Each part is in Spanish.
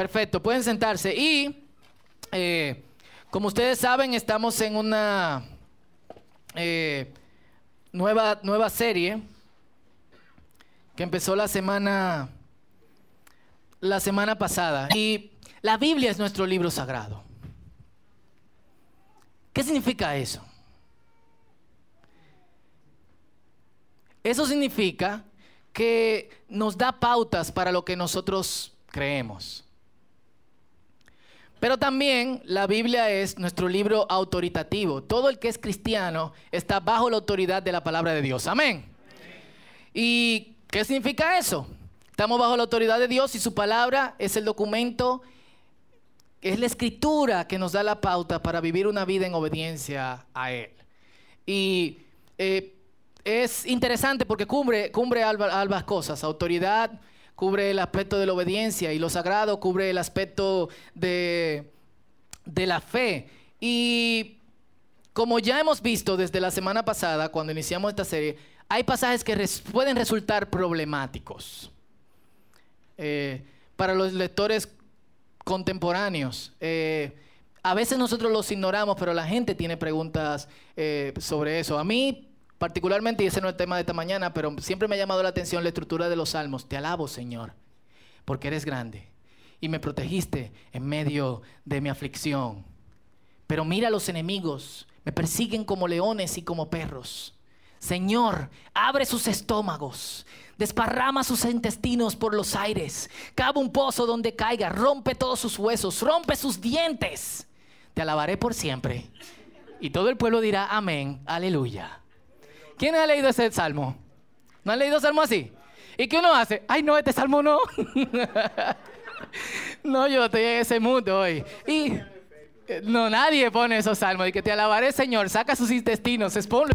Perfecto, pueden sentarse. Y eh, como ustedes saben, estamos en una eh, nueva, nueva serie que empezó la semana, la semana pasada. Y la Biblia es nuestro libro sagrado. ¿Qué significa eso? Eso significa que nos da pautas para lo que nosotros creemos. Pero también la Biblia es nuestro libro autoritativo. Todo el que es cristiano está bajo la autoridad de la palabra de Dios. Amén. ¿Y qué significa eso? Estamos bajo la autoridad de Dios y su palabra es el documento, es la escritura que nos da la pauta para vivir una vida en obediencia a Él. Y eh, es interesante porque cubre, cubre ambas cosas, autoridad cubre el aspecto de la obediencia y lo sagrado cubre el aspecto de, de la fe. Y como ya hemos visto desde la semana pasada, cuando iniciamos esta serie, hay pasajes que pueden resultar problemáticos eh, para los lectores contemporáneos. Eh, a veces nosotros los ignoramos, pero la gente tiene preguntas eh, sobre eso. A mí Particularmente, y ese no es el tema de esta mañana, pero siempre me ha llamado la atención la estructura de los salmos. Te alabo, Señor, porque eres grande y me protegiste en medio de mi aflicción. Pero mira a los enemigos, me persiguen como leones y como perros. Señor, abre sus estómagos, desparrama sus intestinos por los aires, cava un pozo donde caiga, rompe todos sus huesos, rompe sus dientes. Te alabaré por siempre. Y todo el pueblo dirá amén, aleluya. ¿Quién ha leído ese salmo? ¿No han leído salmo así? ¿Y qué uno hace? Ay, no, este salmo no. no, yo estoy en ese mundo hoy. Y eh, no, nadie pone esos salmos. Y que te alabaré, Señor. Saca sus intestinos, expone.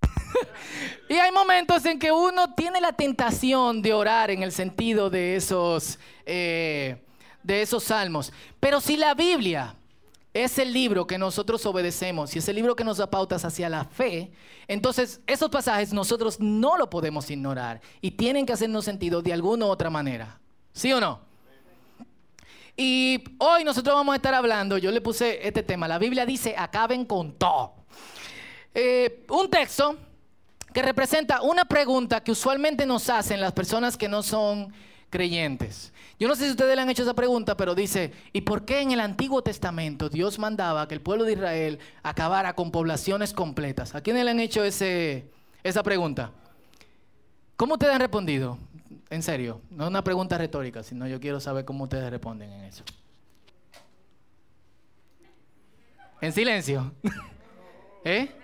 y hay momentos en que uno tiene la tentación de orar en el sentido de esos, eh, de esos salmos. Pero si la Biblia es el libro que nosotros obedecemos y es el libro que nos da pautas hacia la fe, entonces esos pasajes nosotros no lo podemos ignorar y tienen que hacernos sentido de alguna u otra manera. ¿Sí o no? Y hoy nosotros vamos a estar hablando, yo le puse este tema, la Biblia dice, acaben con todo. Eh, un texto que representa una pregunta que usualmente nos hacen las personas que no son creyentes. Yo no sé si ustedes le han hecho esa pregunta, pero dice, ¿y por qué en el Antiguo Testamento Dios mandaba que el pueblo de Israel acabara con poblaciones completas? ¿A quiénes le han hecho ese, esa pregunta? ¿Cómo ustedes han respondido? En serio, no es una pregunta retórica, sino yo quiero saber cómo ustedes responden en eso. En silencio. ¿Eh? ok.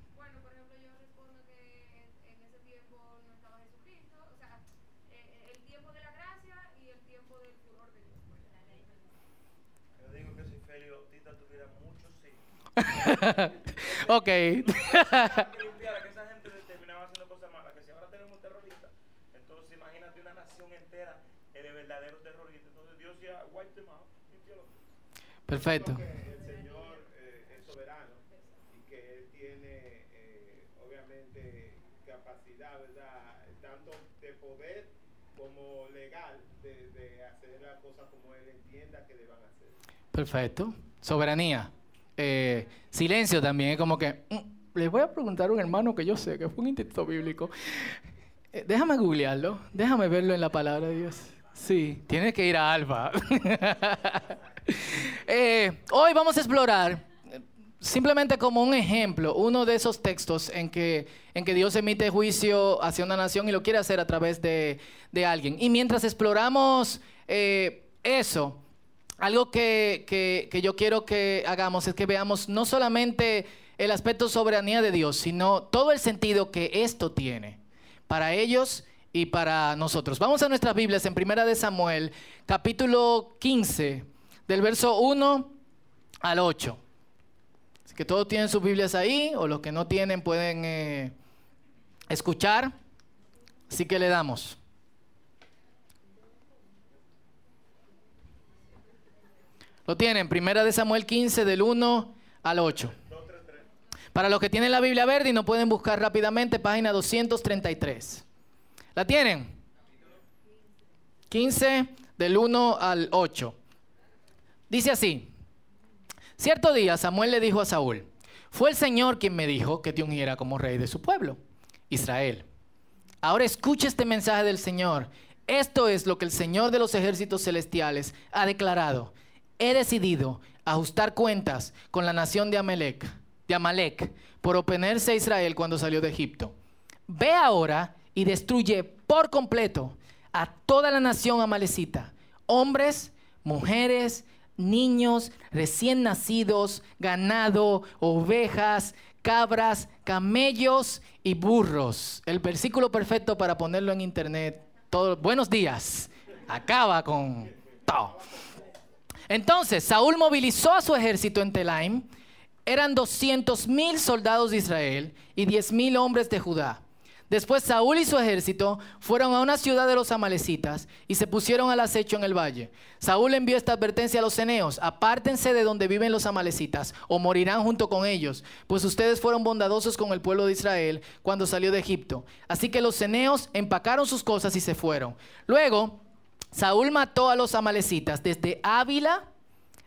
que esa gente terminaba haciendo cosas malas. Que si ahora tenemos terroristas, entonces imagínate una nación entera de verdaderos terroristas. Entonces Dios ya wipe them out. Perfecto. El Señor eh, es soberano y que Él tiene, eh, obviamente, capacidad, ¿verdad? Tanto de poder como legal de, de hacer las cosas como Él entienda que deban hacer. Perfecto. Soberanía. Eh, silencio también, es como que mm, les voy a preguntar a un hermano que yo sé que fue un intento bíblico. Eh, déjame googlearlo, déjame verlo en la palabra de Dios. Sí, tiene que ir a Alba. Eh, hoy vamos a explorar, simplemente como un ejemplo, uno de esos textos en que, en que Dios emite juicio hacia una nación y lo quiere hacer a través de, de alguien. Y mientras exploramos eso, algo que, yo quiero que hagamos es que veamos no solamente el aspecto soberanía de Dios, sino todo el sentido que esto tiene para ellos y para nosotros. Vamos a nuestras Biblias en Primera de Samuel, capítulo 15, del verso 1 al 8. Así que todos tienen sus Biblias ahí, o los que no tienen pueden eh, escuchar. Así que le damos. Lo tienen, primera de Samuel 15 del 1 al 8. Para los que tienen la Biblia verde y no pueden buscar rápidamente, página 233. ¿La tienen? 15 del 1 al 8. Dice así, cierto día Samuel le dijo a Saúl, fue el Señor quien me dijo que te ungiera como rey de su pueblo, Israel. Ahora escucha este mensaje del Señor. Esto es lo que el Señor de los ejércitos celestiales ha declarado. He decidido ajustar cuentas con la nación de Amalek, de por oponerse a Israel cuando salió de Egipto. Ve ahora y destruye por completo a toda la nación amalecita, hombres, mujeres, niños, recién nacidos, ganado, ovejas, cabras, camellos y burros. El versículo perfecto para ponerlo en internet. buenos días. Acaba con todo. Entonces, Saúl movilizó a su ejército en Telaim. Eran 200 mil soldados de Israel y 10 mil hombres de Judá. Después Saúl y su ejército fueron a una ciudad de los amalecitas y se pusieron al acecho en el valle. Saúl envió esta advertencia a los ceneos, apártense de donde viven los amalecitas o morirán junto con ellos, pues ustedes fueron bondadosos con el pueblo de Israel cuando salió de Egipto. Así que los ceneos empacaron sus cosas y se fueron. Luego, Saúl mató a los amalecitas desde Ávila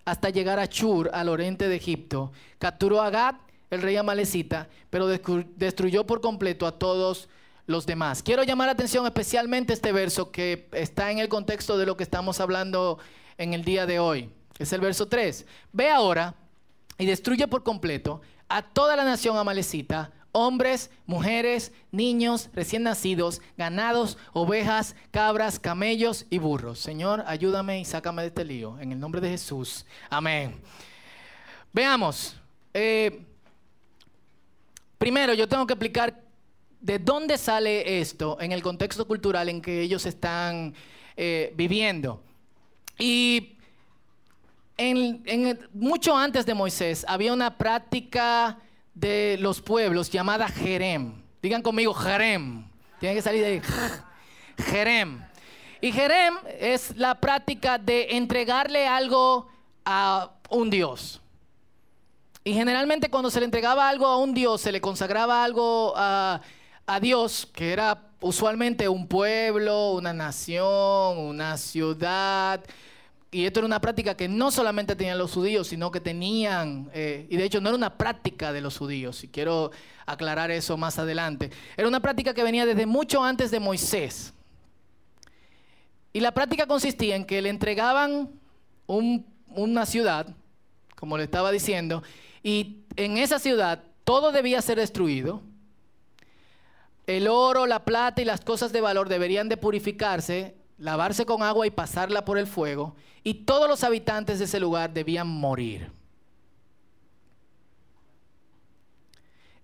hasta llegar a Chur, al oriente de Egipto. Capturó a Gad el rey amalecita, pero destruyó por completo a todos los demás. Quiero llamar la atención especialmente este verso que está en el contexto de lo que estamos hablando en el día de hoy. Es el verso 3. Ve ahora y destruye por completo a toda la nación amalecita, hombres, mujeres, niños, recién nacidos, ganados, ovejas, cabras, camellos y burros. Señor, ayúdame y sácame de este lío. En el nombre de Jesús. Amén. Veamos. Eh, Primero, yo tengo que explicar de dónde sale esto en el contexto cultural en que ellos están eh, viviendo. Y en, mucho antes de Moisés había una práctica de los pueblos llamada Jerem. Digan conmigo Jerem. Tienen que salir de Jerem. Y Jerem es la práctica de entregarle algo a un Dios. Y generalmente cuando se le entregaba algo a un Dios, se le consagraba algo a, Dios, que era usualmente un pueblo, una nación, una ciudad. Y esto era una práctica que no solamente tenían los judíos, sino que tenían, eh, y de hecho no era una práctica de los judíos, y quiero aclarar eso más adelante. Era una práctica que venía desde mucho antes de Moisés. Y la práctica consistía en que le entregaban una ciudad, como le estaba diciendo, y en esa ciudad todo debía ser destruido. El oro, la plata y las cosas de valor deberían de purificarse, lavarse con agua y pasarla por el fuego. Y todos los habitantes de ese lugar debían morir.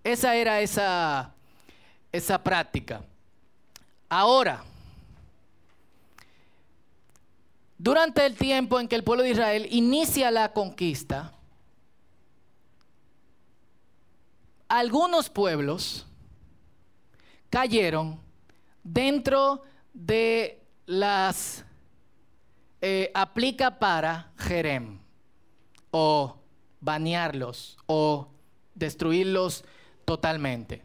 Esa era esa, esa práctica. Ahora, durante el tiempo en que el pueblo de Israel inicia la conquista, algunos pueblos cayeron dentro de las eh, aplica para Jerem o banearlos o destruirlos totalmente.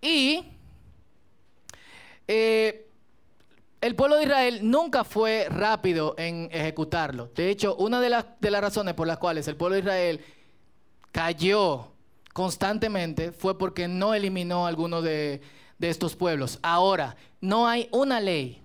Y eh, el pueblo de Israel nunca fue rápido en ejecutarlo. De hecho, una de las, de las razones por las cuales el pueblo de Israel cayó constantemente fue porque no eliminó alguno de, de estos pueblos. Ahora, no hay una ley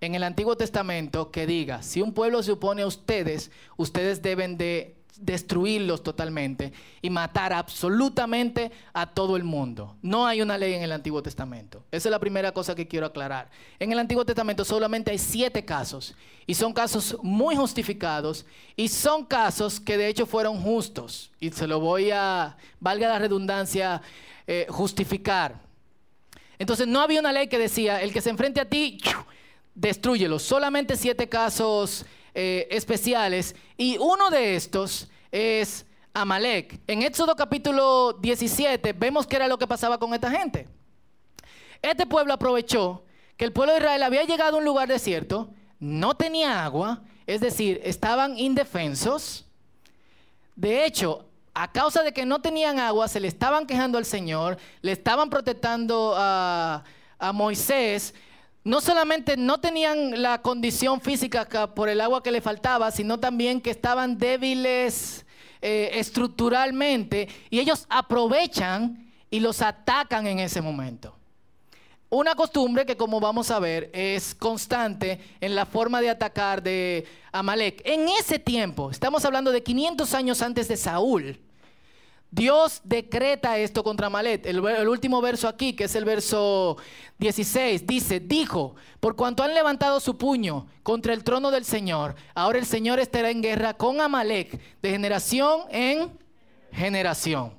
en el Antiguo Testamento que diga, si un pueblo se opone a ustedes, ustedes deben de destruirlos totalmente y matar absolutamente a todo el mundo. No hay una ley en el Antiguo Testamento. Esa es la primera cosa que quiero aclarar. En el Antiguo Testamento solamente hay siete casos y son casos muy justificados y son casos que de hecho fueron justos. Y se lo voy a, valga la redundancia, eh, justificar. Entonces no había una ley que decía, el que se enfrente a ti, destruyelo. Solamente siete casos eh, especiales y uno de estos es Amalek. En Éxodo capítulo 17 vemos qué era lo que pasaba con esta gente. Este pueblo aprovechó que el pueblo de Israel había llegado a un lugar desierto, no tenía agua, es decir, estaban indefensos. De hecho, a causa de que no tenían agua, se le estaban quejando al Señor, le estaban protestando a, Moisés, no solamente no tenían la condición física por el agua que le faltaba, sino también que estaban débiles eh, estructuralmente y ellos aprovechan y los atacan en ese momento. Una costumbre que como vamos a ver es constante en la forma de atacar de Amalek. En ese tiempo, estamos hablando de 500 años antes de Saúl, Dios decreta esto contra Amalek. El, último verso aquí, que es el verso 16, dice, dijo, por cuanto han levantado su puño contra el trono del Señor, ahora el Señor estará en guerra con Amalek de generación en generación.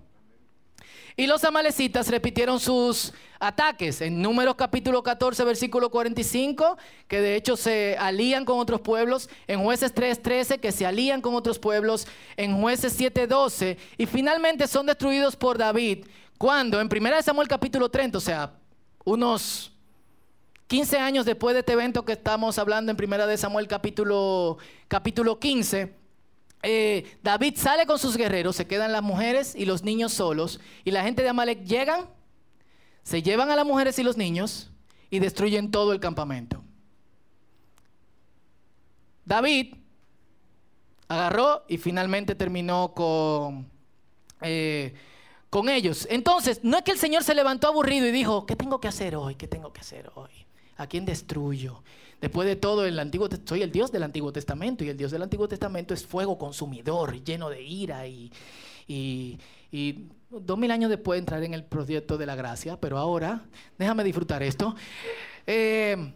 Y los amalecitas repitieron sus ataques. En Números capítulo 14, versículo 45, que de hecho se alían con otros pueblos, en Jueces 3:13, que se alían con otros pueblos, en Jueces 7:12, y finalmente son destruidos por David, cuando en 1 Samuel capítulo 30, o sea, unos 15 años después de este evento que estamos hablando en 1 Samuel capítulo, capítulo 15, eh, David sale con sus guerreros, se quedan las mujeres y los niños solos, y la gente de Amalek llegan, se llevan a las mujeres y los niños y destruyen todo el campamento. David agarró y finalmente terminó con, eh, con ellos. Entonces, no es que el Señor se levantó aburrido y dijo, ¿qué tengo que hacer hoy? ¿Qué tengo que hacer hoy? ¿A quién destruyo? Después de todo, el Antiguo, soy el Dios del Antiguo Testamento y el Dios del Antiguo Testamento es fuego consumidor, lleno de ira y, y, dos mil años después entrar en el proyecto de la gracia, pero ahora déjame disfrutar esto. Eh,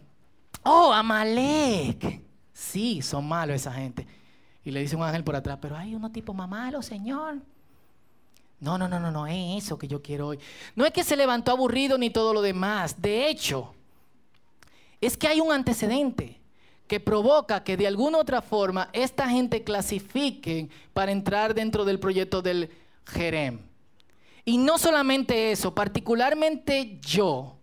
oh, Amalek. Sí, son malos esa gente. Y le dice un ángel por atrás, pero hay unos tipos más malos, Señor. No, no, no, no, no es eso que yo quiero hoy. No es que se levantó aburrido ni todo lo demás. De hecho, es que hay un antecedente que provoca que de alguna otra forma esta gente clasifique para entrar dentro del proyecto del Jerem. Y no solamente eso, particularmente yo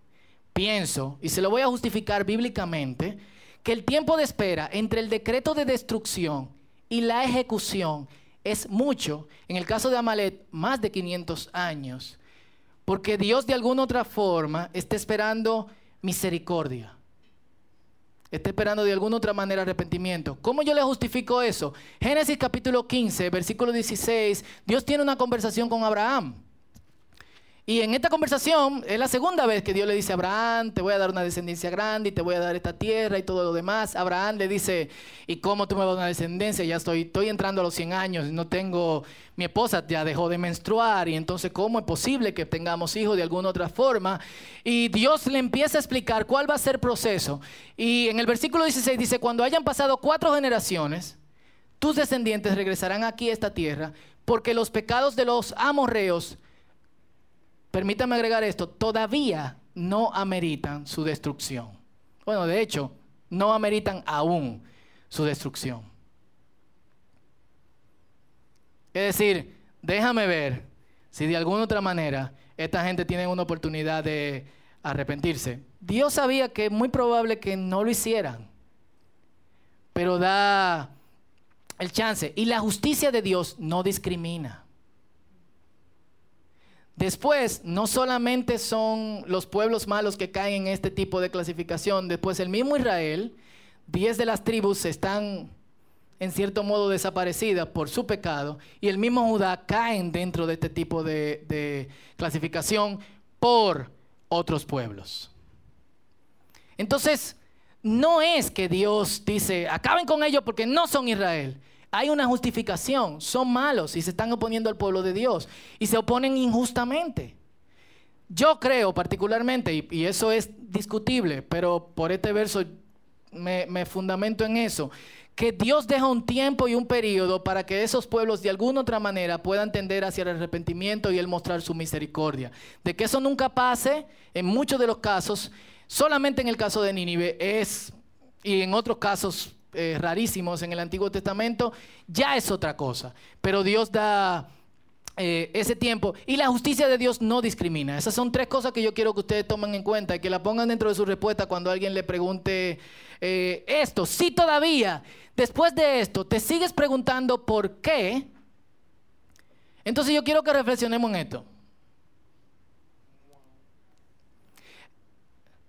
pienso, y se lo voy a justificar bíblicamente, que el tiempo de espera entre el decreto de destrucción y la ejecución es mucho, en el caso de Amalet, más de 500 años, porque Dios de alguna otra forma está esperando misericordia está esperando de alguna otra manera arrepentimiento. ¿Cómo yo le justifico eso? Génesis capítulo 15, versículo 16, Dios tiene una conversación con Abraham. Y en esta conversación es la segunda vez que Dios le dice a Abraham, te voy a dar una descendencia grande y te voy a dar esta tierra y todo lo demás. Abraham le dice, ¿y cómo tú me vas a dar una descendencia? Ya estoy, estoy entrando a los 100 años, no tengo, mi esposa ya dejó de menstruar y entonces ¿cómo es posible que tengamos hijos de alguna otra forma? Y Dios le empieza a explicar cuál va a ser el proceso. Y en el versículo 16 dice, cuando hayan pasado cuatro generaciones, tus descendientes regresarán aquí a esta tierra porque los pecados de los amorreos permítame agregar esto, todavía no ameritan su destrucción. Bueno, de hecho, no ameritan aún su destrucción. Es decir, déjame ver si de alguna otra manera esta gente tiene una oportunidad de arrepentirse. Dios sabía que es muy probable que no lo hicieran, pero da el chance. Y la justicia de Dios no discrimina. Después, no solamente son los pueblos malos que caen en este tipo de clasificación, después el mismo Israel, diez de las tribus están en cierto modo desaparecidas por su pecado, y el mismo Judá caen dentro de este tipo de, de clasificación por otros pueblos. Entonces, no es que Dios dice, acaben con ellos porque no son Israel hay una justificación. Son malos y se están oponiendo al pueblo de Dios y se oponen injustamente. Yo creo particularmente, y, eso es discutible, pero por este verso me, me fundamento en eso, que Dios deja un tiempo y un periodo para que esos pueblos de alguna otra manera puedan tender hacia el arrepentimiento y Él mostrar su misericordia. De que eso nunca pase, en muchos de los casos, solamente en el caso de Nínive es, y en otros casos eh, rarísimos en el Antiguo Testamento, ya es otra cosa. Pero Dios da eh, ese tiempo y la justicia de Dios no discrimina. Esas son tres cosas que yo quiero que ustedes tomen en cuenta y que la pongan dentro de su respuesta cuando alguien le pregunte eh, esto. Si todavía, después de esto, te sigues preguntando por qué, Entonces yo quiero que reflexionemos en esto.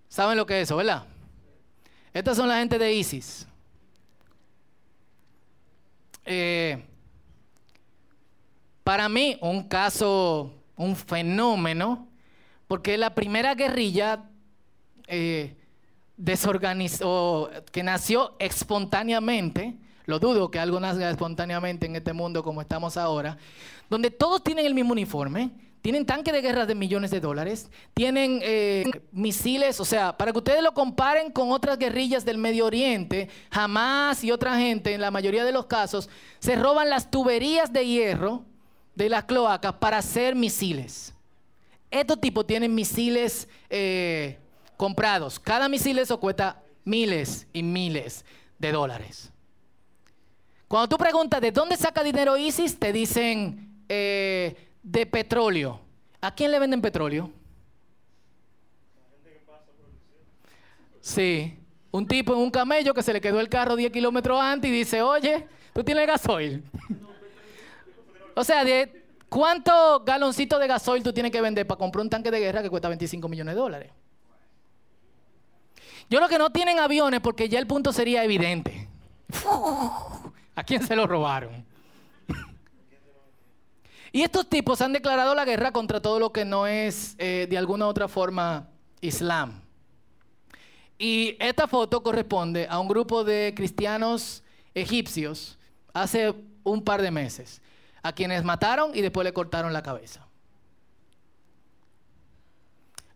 ¿Saben lo que es eso, verdad? Estas son la gente de ISIS. Eh, para mí, un caso, un fenómeno, porque la primera guerrilla eh, desorganizó, que nació espontáneamente, lo dudo que algo nazca espontáneamente en este mundo como estamos ahora, donde todos tienen el mismo uniforme, tienen tanques de guerra de millones de dólares, tienen eh, misiles, o sea, para que ustedes lo comparen con otras guerrillas del Medio Oriente, jamás y otra gente, en la mayoría de los casos, se roban las tuberías de hierro de las cloacas para hacer misiles. Estos tipos tienen misiles eh, comprados. Cada misil eso cuesta miles y miles de dólares. Cuando tú preguntas de dónde saca dinero ISIS, te dicen eh, de petróleo. ¿A quién le venden petróleo? Sí, un tipo en un camello que se le quedó el carro 10 kilómetros antes y dice, oye, tú tienes gasoil. o sea, de ¿cuántos galoncitos de gasoil tú tienes que vender para comprar un tanque de guerra que cuesta 25 millones de dólares? Yo lo que no tienen aviones porque ya el punto sería evidente. ¿A quién se lo robaron? Y estos tipos han declarado la guerra contra todo lo que no es eh, de alguna u otra forma Islam. Y esta foto corresponde a un grupo de cristianos egipcios hace un par de meses, a quienes mataron y después le cortaron la cabeza.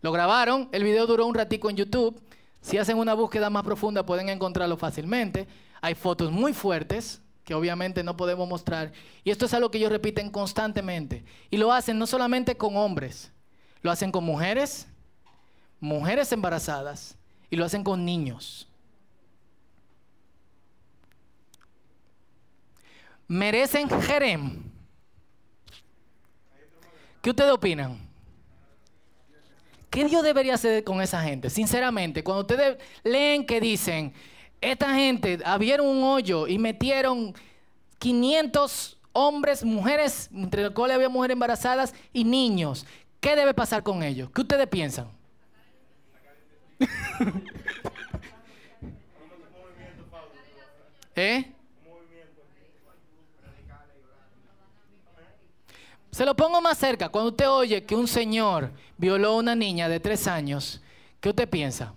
Lo grabaron, el video duró un ratico en YouTube. Si hacen una búsqueda más profunda pueden encontrarlo fácilmente. Hay fotos muy fuertes que obviamente no podemos mostrar. Y esto es algo que ellos repiten constantemente. Y lo hacen no solamente con hombres, lo hacen con mujeres, mujeres embarazadas, y lo hacen con niños. Merecen Jerem. ¿Qué ustedes opinan? ¿Qué Dios debería hacer con esa gente? Sinceramente, cuando ustedes leen que dicen, esta gente abrieron un hoyo y metieron 500 hombres, mujeres, entre los cuales había mujeres embarazadas y niños. ¿Qué debe pasar con ellos? ¿Qué ustedes piensan? ¿Eh? Se lo pongo más cerca. Cuando usted oye que un señor violó a una niña de tres años, ¿qué usted piensa?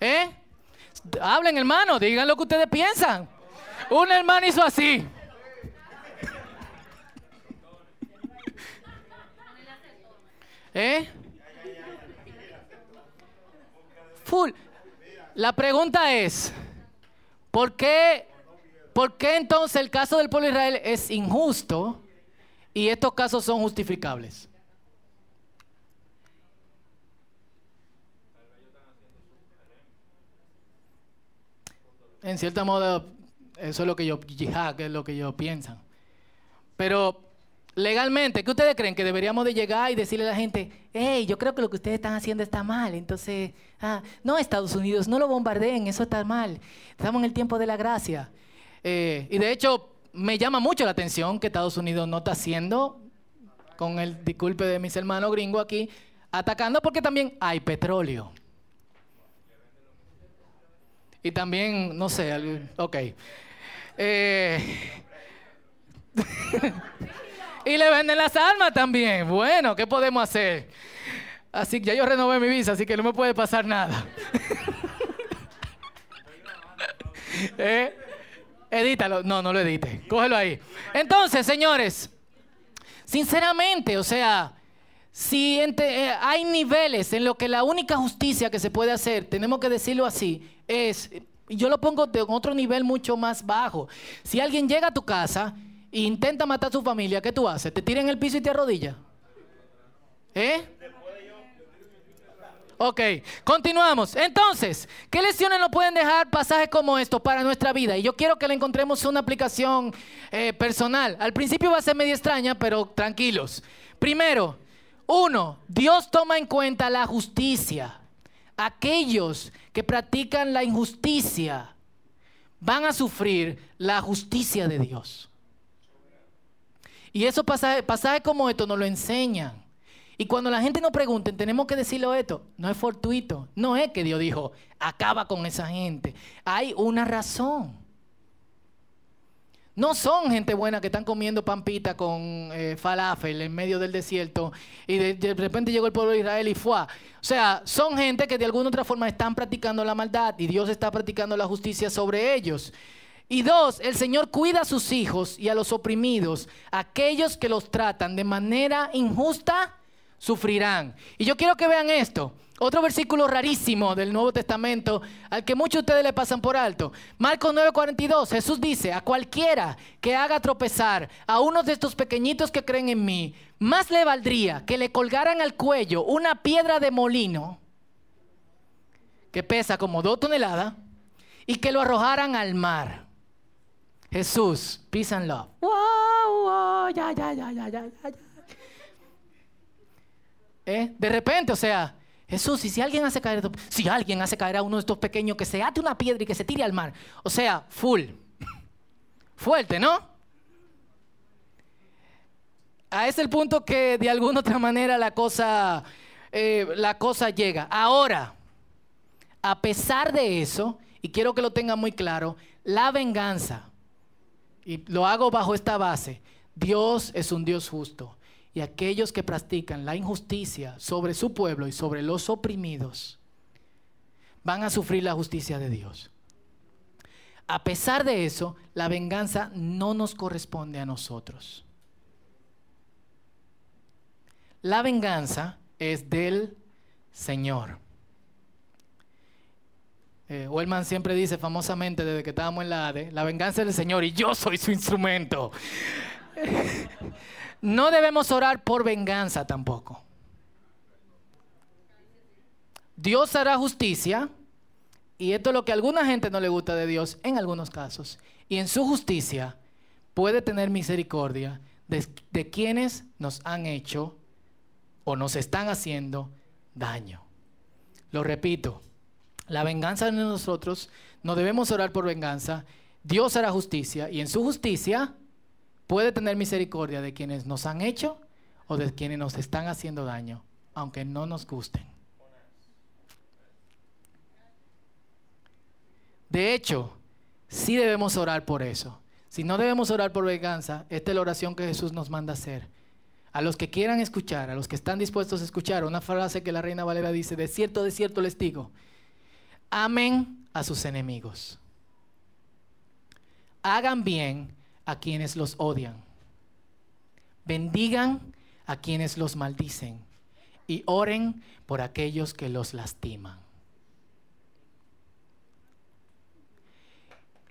¿Eh? Hablen, hermano, digan lo que ustedes piensan. Un hermano hizo así. ¿Eh? Full. La pregunta es, ¿por qué, ¿por qué entonces el caso del pueblo Israel es injusto y estos casos son justificables? En cierto modo, eso es lo que yo, que es lo que yo piensan. Pero legalmente, ¿qué ustedes creen? Que deberíamos de llegar y decirle a la gente, hey, yo creo que lo que ustedes están haciendo está mal. Entonces, ah, no, Estados Unidos, no lo bombardeen, eso está mal. Estamos en el tiempo de la gracia. Eh, y de hecho, me llama mucho la atención que Estados Unidos no está haciendo, con el disculpe de mis hermanos gringos aquí, atacando porque también hay petróleo. Y también, no sé, ok. Eh, y le venden las armas también. Bueno, ¿qué podemos hacer? Así que ya yo renové mi visa, así que no me puede pasar nada. ¿Eh? Edítalo. No, no lo edite. Cógelo ahí. Entonces, señores, sinceramente, o sea, si eh, hay niveles en lo que la única justicia que se puede hacer, tenemos que decirlo así, es, yo lo pongo de otro nivel mucho más bajo. Si alguien llega a tu casa e intenta matar a tu familia, ¿qué tú haces? ¿Te tiran en el piso y te arrodillas? ¿Eh? Ok, continuamos. Entonces, ¿qué lecciones nos pueden dejar pasajes como estos para nuestra vida? Y yo quiero que le encontremos una aplicación eh, personal. Al principio va a ser medio extraña, pero tranquilos. Primero, uno, Dios toma en cuenta la justicia. Aquellos que practican la injusticia van a sufrir la justicia de Dios. Y esos pasajes, como estos nos lo enseñan. Y cuando la gente nos pregunte, tenemos que decirlo esto. No es fortuito. No es que Dios dijo, acaba con esa gente. Hay una razón. No son gente buena que están comiendo pampita con eh, falafel en medio del desierto y de, de repente llegó el pueblo de Israel y fue. O sea, son gente que de alguna u otra forma están practicando la maldad y Dios está practicando la justicia sobre ellos. Y dos, el Señor cuida a sus hijos y a los oprimidos. Aquellos que los tratan de manera injusta sufrirán. Y yo quiero que vean esto. Otro versículo rarísimo del Nuevo Testamento al que muchos de ustedes le pasan por alto. Marcos 9:42, Jesús dice, a cualquiera que haga tropezar a uno de estos pequeñitos que creen en mí, más le valdría que le colgaran al cuello una piedra de molino que pesa como dos toneladas y que lo arrojaran al mar. Jesús, peace and love. Wow, wow, ya, ya, ya, ya, ya, ya. ¿Eh? De repente, o sea, Jesús, y si alguien hace caer, si alguien hace caer a uno de estos pequeños que se ate una piedra y que se tire al mar, o sea, full, fuerte, ¿no? A ese es el punto que de alguna otra manera la cosa, eh, la cosa llega. Ahora, a pesar de eso, y quiero que lo tengan muy claro, la venganza, y lo hago bajo esta base, Dios es un Dios justo. Y aquellos que practican la injusticia sobre su pueblo y sobre los oprimidos van a sufrir la justicia de Dios. A pesar de eso, la venganza no nos corresponde a nosotros. La venganza es del Señor. Eh, siempre dice famosamente desde que estábamos en la ADE, la venganza es del Señor y yo soy su instrumento. no debemos orar por venganza tampoco. Dios hará justicia, y esto es lo que a alguna gente no le gusta de Dios en algunos casos, y en su justicia puede tener misericordia de, de quienes nos han hecho o nos están haciendo daño. Lo repito, la venganza de nosotros, no debemos orar por venganza, Dios hará justicia y en su justicia puede tener misericordia de quienes nos han hecho o de quienes nos están haciendo daño, aunque no nos gusten. De hecho, sí debemos orar por eso. Si no debemos orar por venganza, esta es la oración que Jesús nos manda hacer. A los que quieran escuchar, a los que están dispuestos a escuchar, una frase que la Reina Valera dice, de cierto, de cierto les digo, amen a sus enemigos. Hagan bien a quienes los odian. Bendigan a quienes los maldicen y oren por aquellos que los lastiman.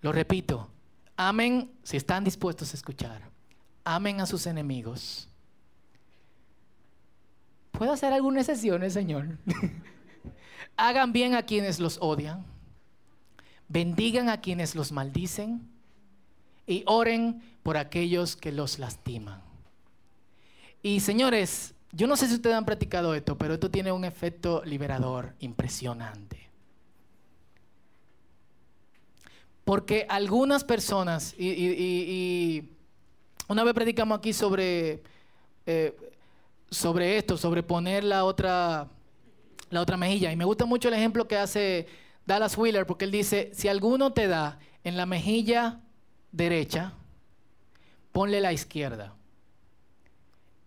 Lo repito, amen si están dispuestos a escuchar. Amen a sus enemigos. ¿Puedo hacer algunas excepciones, Señor? Hagan bien a quienes los odian. Bendigan a quienes los maldicen y oren por aquellos que los lastiman. Y señores, yo no sé si ustedes han practicado esto, pero esto tiene un efecto liberador impresionante. Porque algunas personas, y, una vez predicamos aquí sobre, eh, sobre esto, sobre poner la otra, la otra mejilla, y me gusta mucho el ejemplo que hace Dallas Wheeler, porque él dice, si alguno te da en la mejilla derecha, ponle la izquierda.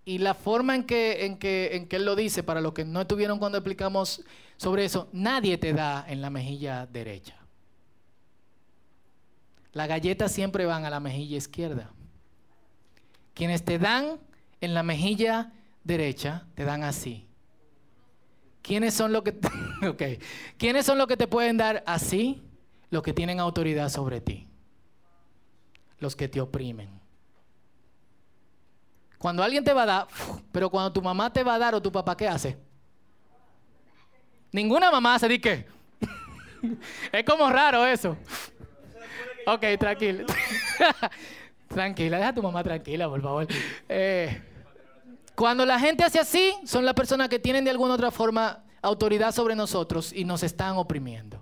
Y la forma en que, en, que, en que él lo dice, para los que no estuvieron cuando explicamos sobre eso, nadie te da en la mejilla derecha. Las galletas siempre van a la mejilla izquierda. Quienes te dan en la mejilla derecha, te dan así. ¿Quiénes son los que, okay. ¿Quiénes son los que te pueden dar así? Los que tienen autoridad sobre ti los que te oprimen. Cuando alguien te va a dar, pero cuando tu mamá te va a dar o tu papá, ¿qué hace? Ninguna mamá hace de qué. es como raro eso. Ok, tranquila. tranquila, deja a tu mamá tranquila, por favor. Eh, cuando la gente hace así, son las personas que tienen de alguna otra forma autoridad sobre nosotros y nos están oprimiendo.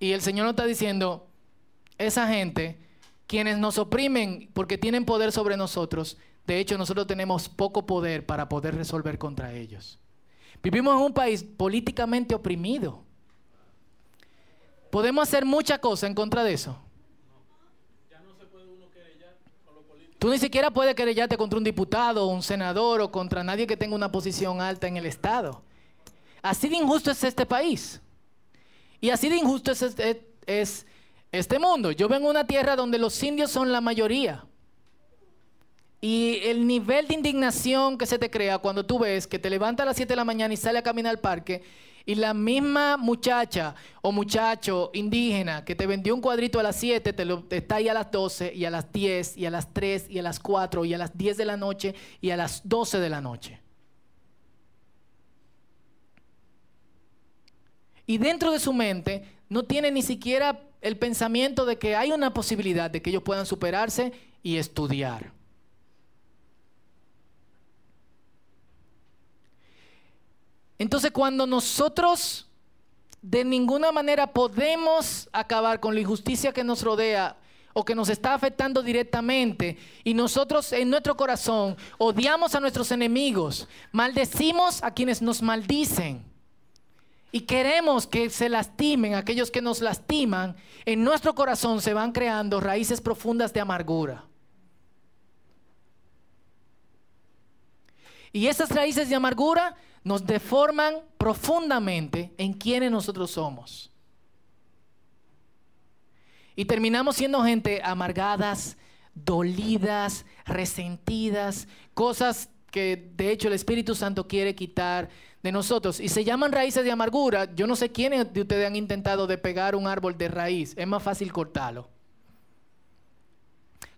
Y el Señor nos está diciendo, esa gente quienes nos oprimen porque tienen poder sobre nosotros, de hecho nosotros tenemos poco poder para poder resolver contra ellos. Vivimos en un país políticamente oprimido. Podemos hacer muchas cosas en contra de eso. Tú ni siquiera puedes querellarte contra un diputado un senador o contra nadie que tenga una posición alta en el Estado. Así de injusto es este país. Y así de injusto es este, es este mundo. Yo vengo a una tierra donde los indios son la mayoría. Y el nivel de indignación que se te crea cuando tú ves que te levanta a las 7 de la mañana y sale a caminar al parque y la misma muchacha o muchacho indígena que te vendió un cuadrito a las 7 te lo, está ahí a las 12 y a las 10 y a las 3 y a las 4 y a las 10 de la noche y a las 12 de la noche. Y dentro de su mente no tiene ni siquiera el pensamiento de que hay una posibilidad de que ellos puedan superarse y estudiar. Entonces cuando nosotros de ninguna manera podemos acabar con la injusticia que nos rodea o que nos está afectando directamente y nosotros en nuestro corazón odiamos a nuestros enemigos, maldecimos a quienes nos maldicen y queremos que se lastimen aquellos que nos lastiman, en nuestro corazón se van creando raíces profundas de amargura. Y esas raíces de amargura nos deforman profundamente en quienes nosotros somos. Y terminamos siendo gente amargadas, dolidas, resentidas, cosas que de hecho el Espíritu Santo quiere quitar de nosotros. Y se llaman raíces de amargura. Yo no sé quiénes de ustedes han intentado de pegar un árbol de raíz. Es más fácil cortarlo.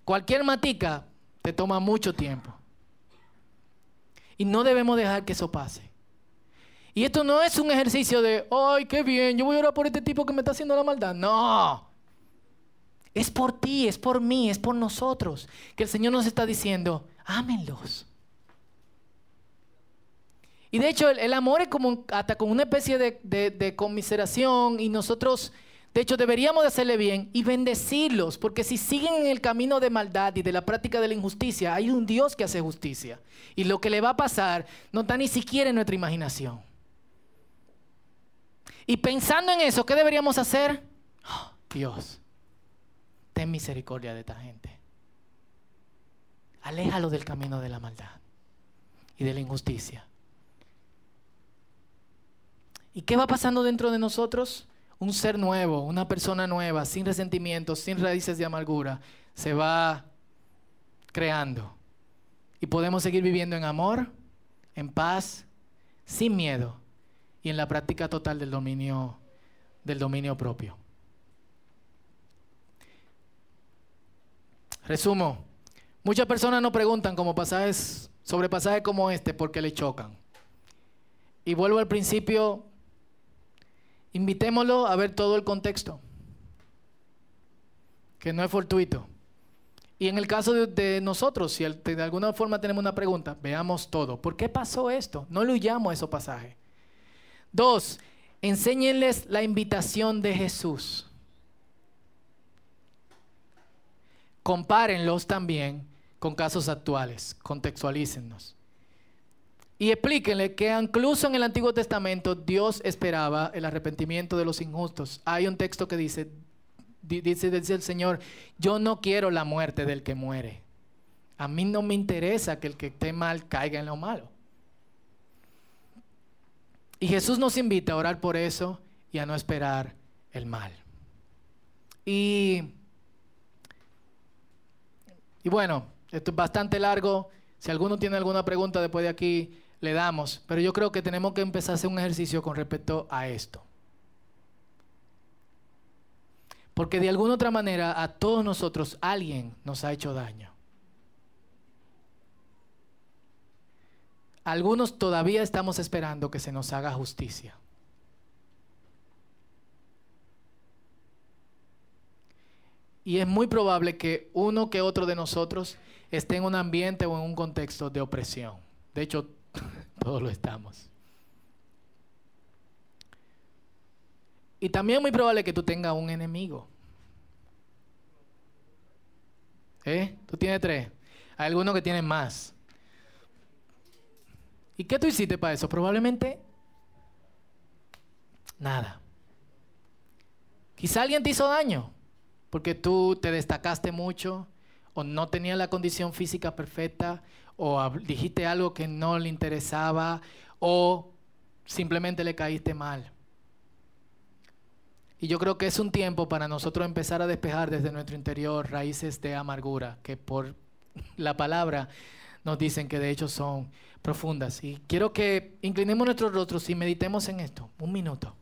Cualquier matica te toma mucho tiempo. Y no debemos dejar que eso pase. Y esto no es un ejercicio de, ay, qué bien, yo voy a orar por este tipo que me está haciendo la maldad. No. Es por ti, es por mí, es por nosotros. Que el Señor nos está diciendo, ámenlos. Y de hecho el, amor es como hasta como una especie de, de, conmiseración y nosotros, de hecho, deberíamos de hacerle bien y bendecirlos, porque si siguen en el camino de maldad y de la práctica de la injusticia, hay un Dios que hace justicia. Y lo que le va a pasar no está ni siquiera en nuestra imaginación. Y pensando en eso, ¿qué deberíamos hacer? Oh, Dios, ten misericordia de esta gente. Aléjalo del camino de la maldad y de la injusticia. ¿Y qué va pasando dentro de nosotros? Un ser nuevo, una persona nueva, sin resentimientos, sin raíces de amargura, se va creando. Y podemos seguir viviendo en amor, en paz, sin miedo y en la práctica total del dominio, del dominio propio. Resumo, muchas personas no preguntan como pasajes, sobre pasajes como este porque le chocan. Y vuelvo al principio, invitémoslo a ver todo el contexto, que no es fortuito. Y en el caso de, nosotros, si de alguna forma tenemos una pregunta, veamos todo. ¿Por qué pasó esto? No le huyamos a esos pasajes. Dos, enséñenles la invitación de Jesús. Compárenlos también con casos actuales, contextualícennos. Y explíquenle que incluso en el Antiguo Testamento Dios esperaba el arrepentimiento de los injustos. Hay un texto que dice, dice, el Señor, yo no quiero la muerte del que muere. A mí no me interesa que el que esté mal caiga en lo malo. Y Jesús nos invita a orar por eso y a no esperar el mal. Y, y bueno, esto es bastante largo. Si alguno tiene alguna pregunta después de aquí, le damos. Pero yo creo que tenemos que empezar a hacer un ejercicio con respecto a esto. Porque de alguna otra manera a todos nosotros alguien nos ha hecho daño. Algunos todavía estamos esperando que se nos haga justicia. Y es muy probable que uno que otro de nosotros esté en un ambiente o en un contexto de opresión. De hecho, todos lo estamos. Y también es muy probable que tú tengas un enemigo. ¿Eh? Tú tienes tres. Hay algunos que tienen más. ¿Y qué tú hiciste para eso? Probablemente nada. Quizá alguien te hizo daño porque tú te destacaste mucho o no tenías la condición física perfecta o dijiste algo que no le interesaba o simplemente le caíste mal. Y yo creo que es un tiempo para nosotros empezar a despejar desde nuestro interior raíces de amargura, que por la palabra nos dicen que de hecho son profundas. Y quiero que inclinemos nuestros rostros y meditemos en esto, un minuto.